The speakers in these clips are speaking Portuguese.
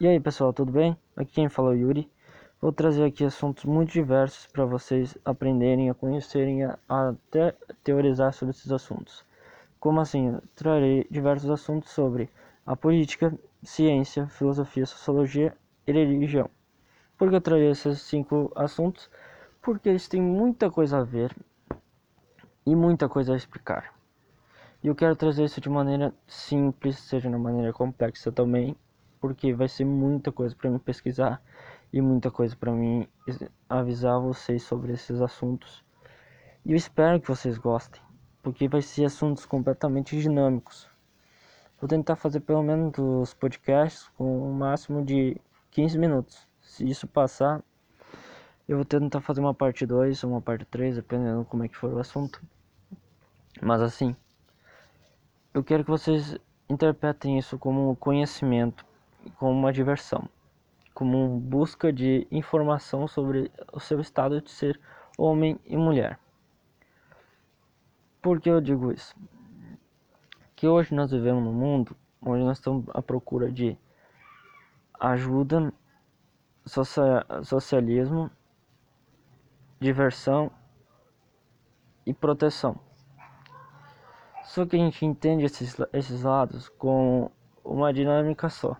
E aí pessoal, tudo bem? Aqui quem fala é o Yuri. Vou trazer aqui assuntos muito diversos para vocês aprenderem, a conhecerem, a, até teorizar sobre esses assuntos. Como assim? Trarei diversos assuntos sobre a política, ciência, filosofia, sociologia e religião. Por que eu trarei esses cinco assuntos? Porque eles têm muita coisa a ver e muita coisa a explicar. E eu quero trazer isso de maneira simples, seja de maneira complexa também, porque vai ser muita coisa para mim pesquisar e muita coisa para mim avisar vocês sobre esses assuntos. E eu espero que vocês gostem, porque vai ser assuntos completamente dinâmicos. Vou tentar fazer pelo menos os podcasts com um máximo de 15 minutos. Se isso passar, eu vou tentar fazer uma parte 2 ou uma parte 3, dependendo como é que for o assunto. Mas assim, eu quero que vocês interpretem isso como conhecimento como uma diversão, como uma busca de informação sobre o seu estado de ser homem e mulher. Por que eu digo isso? Que hoje nós vivemos num mundo onde nós estamos à procura de ajuda, socialismo, diversão e proteção. Só que a gente entende esses, esses lados com uma dinâmica só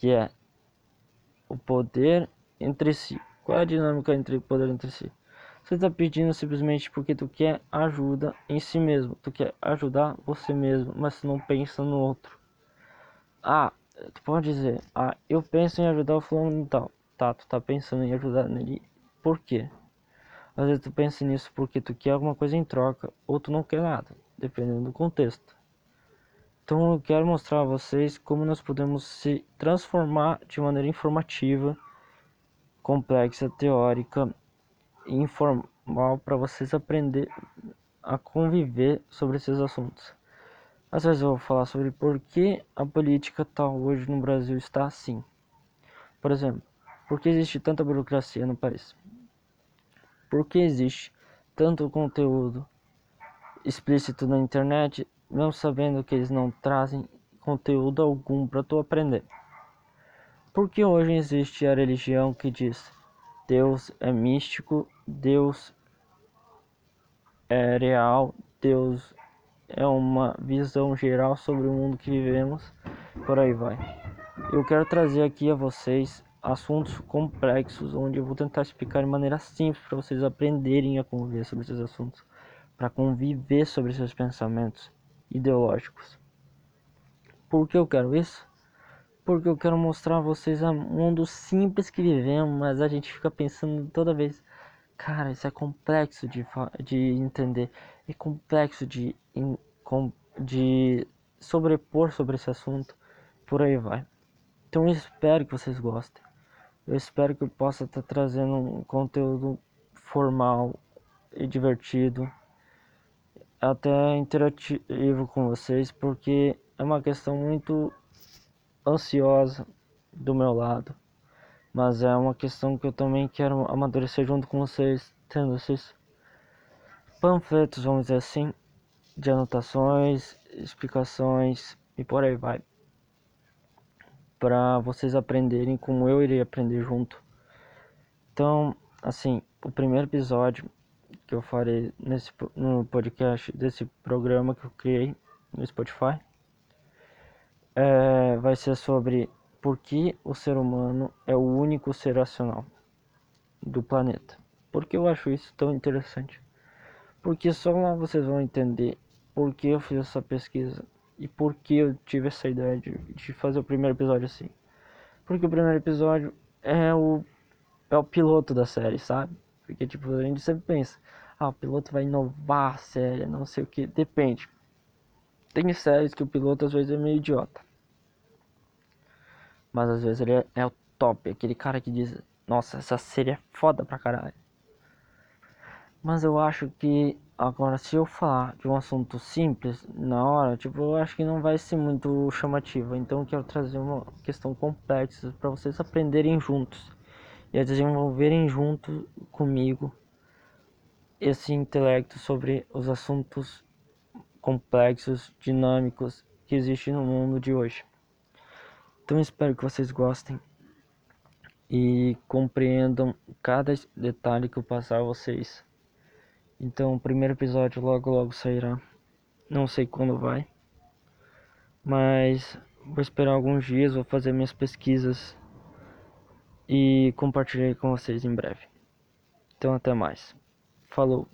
que é o poder entre si. Qual é a dinâmica entre o poder entre si? Você está pedindo simplesmente porque tu quer ajuda em si mesmo, tu quer ajudar você mesmo, mas não pensa no outro. Ah, tu pode dizer, ah, eu penso em ajudar o fulano e tal. Tá, tu tá pensando em ajudar nele, por quê? Às vezes tu pensa nisso porque tu quer alguma coisa em troca, ou tu não quer nada, dependendo do contexto. Então eu quero mostrar a vocês como nós podemos se transformar de maneira informativa, complexa, teórica e informal para vocês aprender a conviver sobre esses assuntos. Às vezes eu vou falar sobre por que a política tal hoje no Brasil está assim. Por exemplo, por que existe tanta burocracia no país? Por que existe tanto conteúdo explícito na internet não sabendo que eles não trazem conteúdo algum para tu aprender. Porque hoje existe a religião que diz Deus é místico, Deus é real, Deus é uma visão geral sobre o mundo que vivemos, por aí vai. Eu quero trazer aqui a vocês assuntos complexos, onde eu vou tentar explicar de maneira simples para vocês aprenderem a conviver sobre esses assuntos, para conviver sobre seus pensamentos ideológicos. Por que eu quero isso? Porque eu quero mostrar a vocês um mundo simples que vivemos, mas a gente fica pensando toda vez, cara, isso é complexo de, de entender, é complexo de, de sobrepor sobre esse assunto, por aí vai. Então eu espero que vocês gostem. Eu espero que eu possa estar trazendo um conteúdo formal e divertido até interativo com vocês, porque é uma questão muito ansiosa do meu lado, mas é uma questão que eu também quero amadurecer junto com vocês, tendo esses panfletos, vamos dizer assim, de anotações, explicações e por aí vai, para vocês aprenderem como eu irei aprender junto. Então, assim, o primeiro episódio que eu farei nesse no podcast desse programa que eu criei no Spotify é, vai ser sobre por que o ser humano é o único ser racional do planeta. Por que eu acho isso tão interessante? Porque só lá vocês vão entender por que eu fiz essa pesquisa e por que eu tive essa ideia de, de fazer o primeiro episódio assim. Porque o primeiro episódio é o, é o piloto da série, sabe? Porque, tipo, a gente sempre pensa, ah, o piloto vai inovar a série, não sei o que. Depende. Tem séries que o piloto às vezes é meio idiota. Mas às vezes ele é, é o top, aquele cara que diz, nossa, essa série é foda pra caralho. Mas eu acho que agora se eu falar de um assunto simples na hora, tipo, eu acho que não vai ser muito chamativo. Então eu quero trazer uma questão complexa para vocês aprenderem juntos e a desenvolverem junto comigo esse intelecto sobre os assuntos complexos, dinâmicos que existem no mundo de hoje. Então espero que vocês gostem e compreendam cada detalhe que eu passar a vocês. Então o primeiro episódio logo logo sairá. Não sei quando vai. Mas vou esperar alguns dias, vou fazer minhas pesquisas e compartilhar com vocês em breve. Então até mais. Falou.